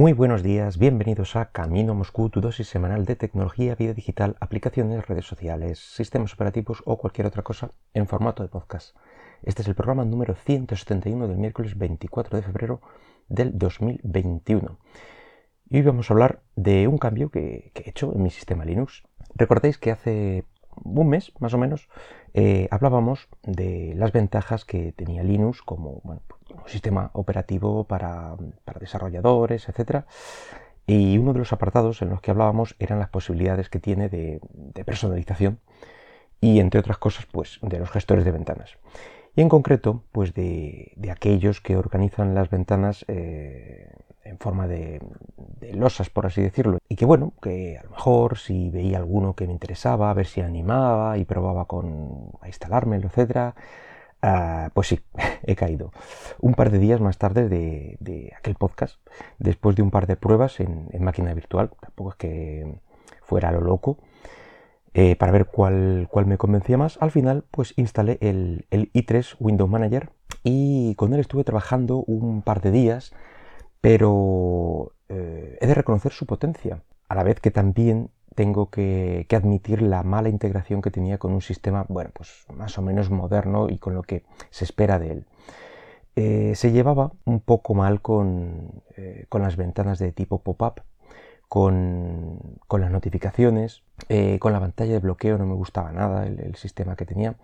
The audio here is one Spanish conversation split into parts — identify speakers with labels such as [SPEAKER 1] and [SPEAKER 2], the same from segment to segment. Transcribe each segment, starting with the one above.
[SPEAKER 1] Muy buenos días, bienvenidos a Camino Moscú, tu dosis semanal de tecnología, vida digital, aplicaciones, redes sociales, sistemas operativos o cualquier otra cosa en formato de podcast. Este es el programa número 171 del miércoles 24 de febrero del 2021. Y hoy vamos a hablar de un cambio que, he hecho en mi sistema Linux. Recordáis que hace un mes, más o menos, eh, hablábamos de las ventajas que tenía Linux como un sistema operativo para, desarrolladores, etc. Y uno de los apartados en los que hablábamos eran las posibilidades que tiene de, personalización y, entre otras cosas, pues de los gestores de ventanas. Y en concreto, pues de, aquellos que organizan las ventanas eh, en forma de, losas, por así decirlo. Y que bueno, que a lo mejor si veía alguno que me interesaba, a ver si animaba y probaba con a instalármelo, etcétera, ah, pues sí, he caído. Un par de días más tarde de, aquel podcast, después de un par de pruebas en, máquina virtual, tampoco es que fuera lo loco, eh, para ver cuál, cuál, me convencía más, al final pues instalé el, el i3 Windows Manager y con él estuve trabajando un par de días pero eh, he de reconocer su potencia, a la vez que también tengo que, admitir la mala integración que tenía con un sistema, bueno, pues más o menos moderno y con lo que se espera de él. Eh, se llevaba un poco mal con, eh, las ventanas de tipo pop-up, con, las notificaciones, con la pantalla de bloqueo no me gustaba nada el sistema que tenía.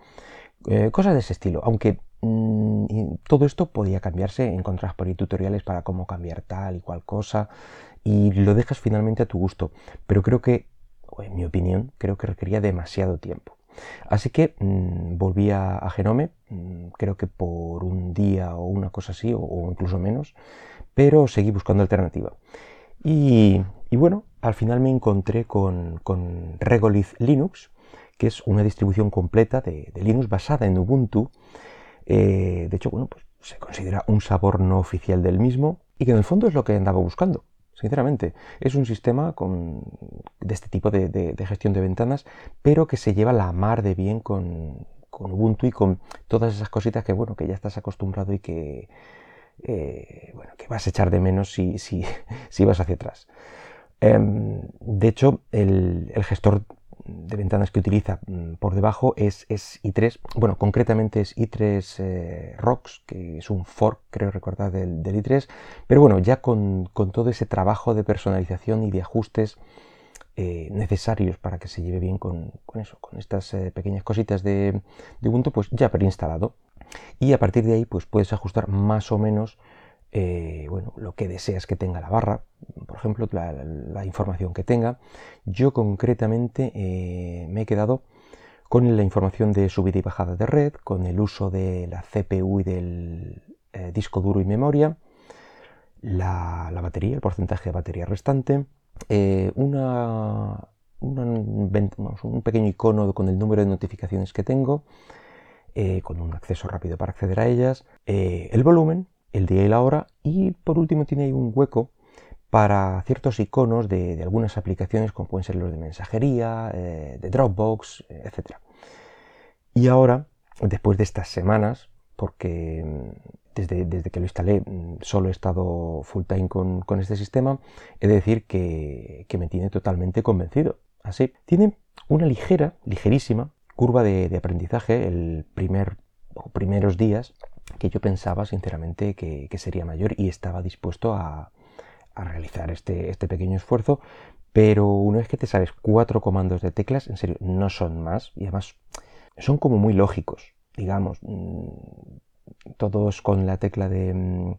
[SPEAKER 1] cosas de ese estilo, aunque Mm, todo esto podía cambiarse, encontrás por ahí tutoriales para cómo cambiar tal y cual cosa y lo dejas finalmente a tu gusto. Pero creo que, en mi opinión, creo que requería demasiado tiempo. Así que mm, volví a, Genome, mm, creo que por un día o una cosa así, o, incluso menos, pero seguí buscando alternativa. Y, bueno, al final me encontré con, Regolith Linux, que es una distribución completa de Linux basada en Ubuntu eh, de hecho, bueno, pues se considera un sabor no oficial del mismo y que en el fondo es lo que andaba buscando. Sinceramente, es un sistema de este tipo de, gestión de ventanas, pero que se lleva la mar de bien con, Ubuntu y con todas esas cositas que, bueno, que ya estás acostumbrado y que, eh, bueno, que vas a echar de menos si, si, vas hacia atrás. Em, de hecho, el, el, gestor de ventanas que utiliza mm, por debajo es, i3, bueno, concretamente es i3 eh, Rocks, que es un fork, creo recordar, del, i3, pero bueno, ya con, todo ese trabajo de personalización y de ajustes eh, necesarios para que se lleve bien con, eso, con estas eh, pequeñas cositas de, de Ubuntu, pues ya preinstalado. Y a partir de ahí, pues puedes ajustar más o menos eh, bueno, lo que deseas que tenga la barra, por ejemplo, la, información que tenga. Yo concretamente eh, me he quedado con la información de subida y bajada de red, con el uso de la CPU y del eh, disco duro y memoria, la, batería, el porcentaje de batería restante, una, un pequeño icono con el número de notificaciones que tengo, con un acceso rápido para acceder a ellas, el volumen, el día y la hora y por último tiene ahí un hueco para ciertos iconos de, algunas aplicaciones como pueden ser los de mensajería, eh, de Dropbox, etc. Y ahora, después de estas semanas, porque mm, desde, desde que lo instalé mm, solo he estado full time con, este sistema, he de decir que, me tiene totalmente convencido. Así, tiene una ligera, ligerísima curva de, de aprendizaje el primer o primeros días que yo pensaba sinceramente que, sería mayor y estaba dispuesto a, realizar este, este, pequeño esfuerzo, pero una vez que te sabes cuatro comandos de teclas, en serio, no son más. Y además son como muy lógicos, digamos, mm, todos con la tecla de mm,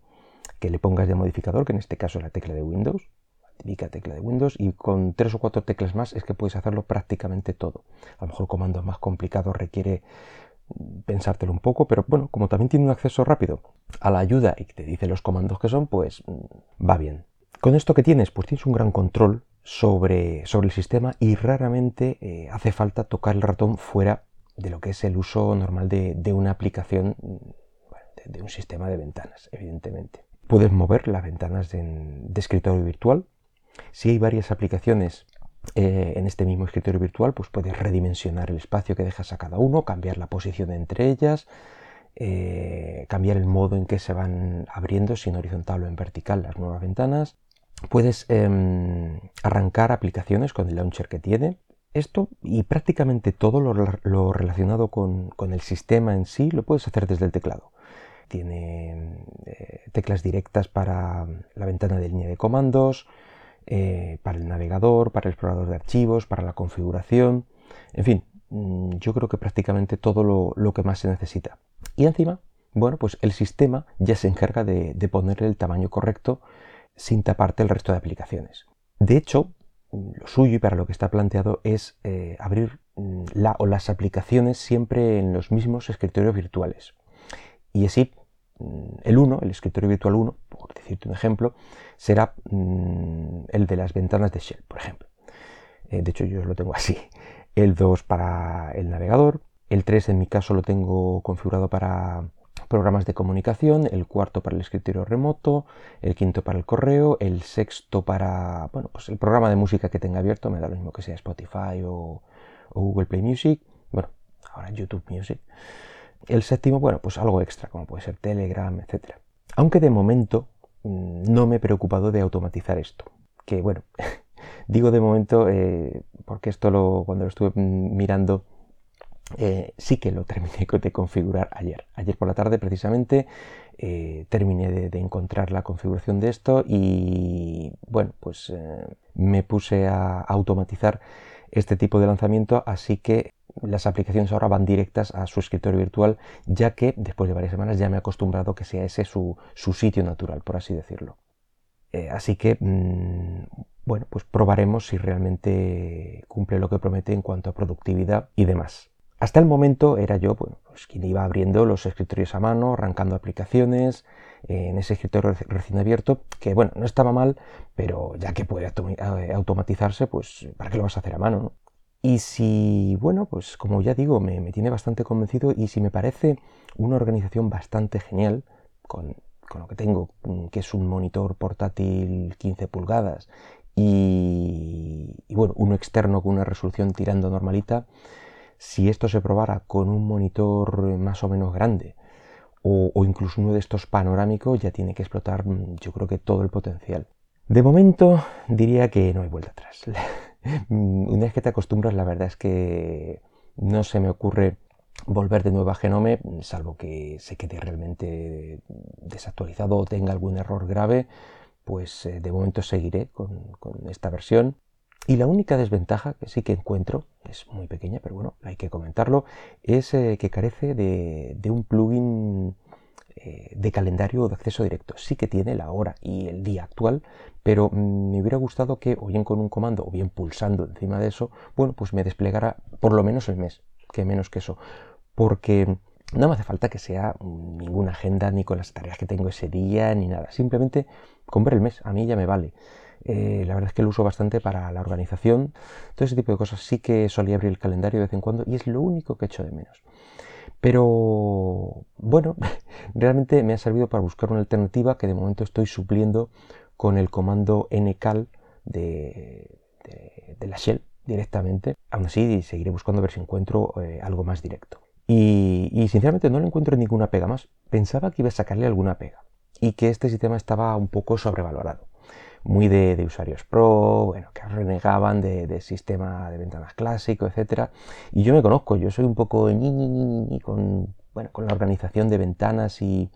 [SPEAKER 1] que le pongas de modificador, que en este caso es la tecla de Windows, la típica tecla de Windows, y con tres o cuatro teclas más es que puedes hacerlo prácticamente todo. A lo mejor comandos más complicados requiere pensártelo un poco, pero bueno, como también tiene un acceso rápido a la ayuda y te dice los comandos que son, pues mm, va bien. Con esto que tienes, pues tienes un gran control sobre, sobre el sistema y raramente eh, hace falta tocar el ratón fuera de lo que es el uso normal de, una aplicación, mm, de, un sistema de ventanas, evidentemente. Puedes mover las ventanas de escritorio virtual. Si hay varias aplicaciones eh, en este mismo escritorio virtual pues puedes redimensionar el espacio que dejas a cada uno, cambiar la posición entre ellas, eh, cambiar el modo en que se van abriendo, si en horizontal o en vertical, las nuevas ventanas. puedes em, arrancar aplicaciones con el launcher que tiene. Esto y prácticamente todo lo, relacionado con, el sistema en sí lo puedes hacer desde el teclado. Tiene eh, teclas directas para la ventana de línea de comandos, eh, para el navegador, para el explorador de archivos, para la configuración. En fin, mm, yo creo que prácticamente todo lo, que más se necesita. Y encima, bueno, pues el sistema ya se encarga de, ponerle el tamaño correcto sin taparte el resto de aplicaciones. De hecho, lo suyo y para lo que está planteado es eh, abrir mm, la o las aplicaciones siempre en los mismos escritorios virtuales. Y así, el 1, el escritorio virtual 1, por decirte un ejemplo, será mm, el de las ventanas de Shell, por ejemplo. Eh, de hecho, yo lo tengo así. El 2 para el navegador. El 3 en mi caso lo tengo configurado para programas de comunicación, el cuarto para el escritorio remoto, el quinto para el correo, el sexto para bueno, pues el programa de música que tenga abierto, me da lo mismo que sea Spotify o, Google Play Music, bueno, ahora YouTube Music. El séptimo, bueno, pues algo extra, como puede ser Telegram, etc. Aunque de momento mm, no me he preocupado de automatizar esto. Que bueno, digo de momento eh, porque esto lo, cuando lo estuve mirando eh, sí que lo terminé de configurar ayer. Ayer por la tarde precisamente eh, terminé de, encontrar la configuración de esto y bueno, pues me puse a automatizar este tipo de lanzamiento, así que las aplicaciones ahora van directas a su escritorio virtual, ya que después de varias semanas ya me he acostumbrado que sea ese su, sitio natural, por así decirlo. así que, mm, bueno, pues probaremos si realmente cumple lo que promete en cuanto a productividad y demás. Hasta el momento era yo bueno, pues quien iba abriendo los escritorios a mano, arrancando aplicaciones eh, en ese escritorio recién abierto, que bueno, no estaba mal, pero ya que puede eh, automatizarse, pues ¿para qué lo vas a hacer a mano? Y si, bueno, pues como ya digo, me, tiene bastante convencido y si me parece una organización bastante genial, con, con, lo que tengo, mm, que es un monitor portátil 15 pulgadas y, y bueno, uno externo con una resolución tirando normalita, si esto se probara con un monitor más o menos grande o, incluso uno de estos panorámicos, ya tiene que explotar mm, yo creo que todo el potencial. De momento diría que no hay vuelta atrás. Mm, una vez que te acostumbras, la verdad es que no se me ocurre volver de nuevo a Genome, salvo que se quede realmente desactualizado o tenga algún error grave, pues eh, de momento seguiré con esta versión. Y la única desventaja que sí que encuentro, es muy pequeña, pero bueno, hay que comentarlo, es eh, que carece de, un plugin eh, de calendario de acceso directo. Sí que tiene la hora y el día actual, pero mm, me hubiera gustado que o bien con un comando o bien pulsando encima de eso, bueno, pues me desplegara por lo menos el mes, que menos que eso. Porque no me hace falta que sea ninguna agenda ni con las tareas que tengo ese día ni nada. Simplemente con el mes, a mí ya me vale. Eh, la verdad es que lo uso bastante para la organización. Todo ese tipo de cosas sí que solía abrir el calendario de vez en cuando y es lo único que echo de menos. Pero bueno, realmente me ha servido para buscar una alternativa que de momento estoy supliendo con el comando ncal de, la shell directamente. Aún así seguiré buscando a ver si encuentro eh, algo más directo. Y sinceramente no le encuentro ninguna pega más. Pensaba que iba a sacarle alguna pega y que este sistema estaba un poco sobrevalorado muy de, usuarios pro, bueno, que renegaban de, sistema de ventanas clásico, etcétera. Y yo me conozco, yo soy un poco ñi, con, bueno, con la organización de ventanas y,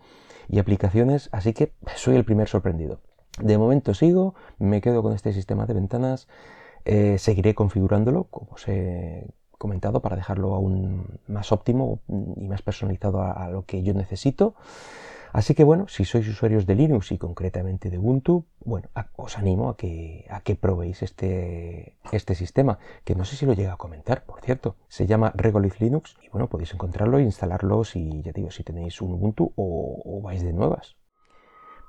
[SPEAKER 1] aplicaciones, así que soy el primer sorprendido. De momento sigo, me quedo con este sistema de ventanas, eh, seguiré configurándolo, como os he comentado, para dejarlo aún más óptimo y más personalizado a lo que yo necesito. Así que bueno, si sois usuarios de Linux y concretamente de Ubuntu, bueno, os animo a que, a que probéis este, este sistema, que no sé si lo llega a comentar, por cierto. Se llama Regolith Linux y bueno, podéis encontrarlo e instalarlo si, ya digo, si tenéis un Ubuntu o, vais de nuevas.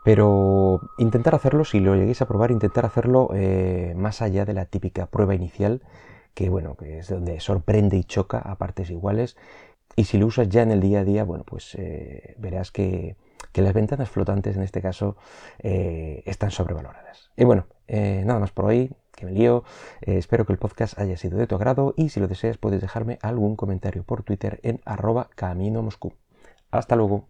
[SPEAKER 1] Pero intentar hacerlo, si lo lleguéis a probar, intentar hacerlo eh, más allá de la típica prueba inicial, que bueno, que es donde sorprende y choca a partes iguales. Y si lo usas ya en el día a día, bueno, pues eh, verás que, que las ventanas flotantes en este caso eh, están sobrevaloradas. Y bueno, eh, nada más por hoy, que me lío. Eh, espero que el podcast haya sido de tu agrado y si lo deseas puedes dejarme algún comentario por Twitter en arroba camino Moscú. Hasta luego.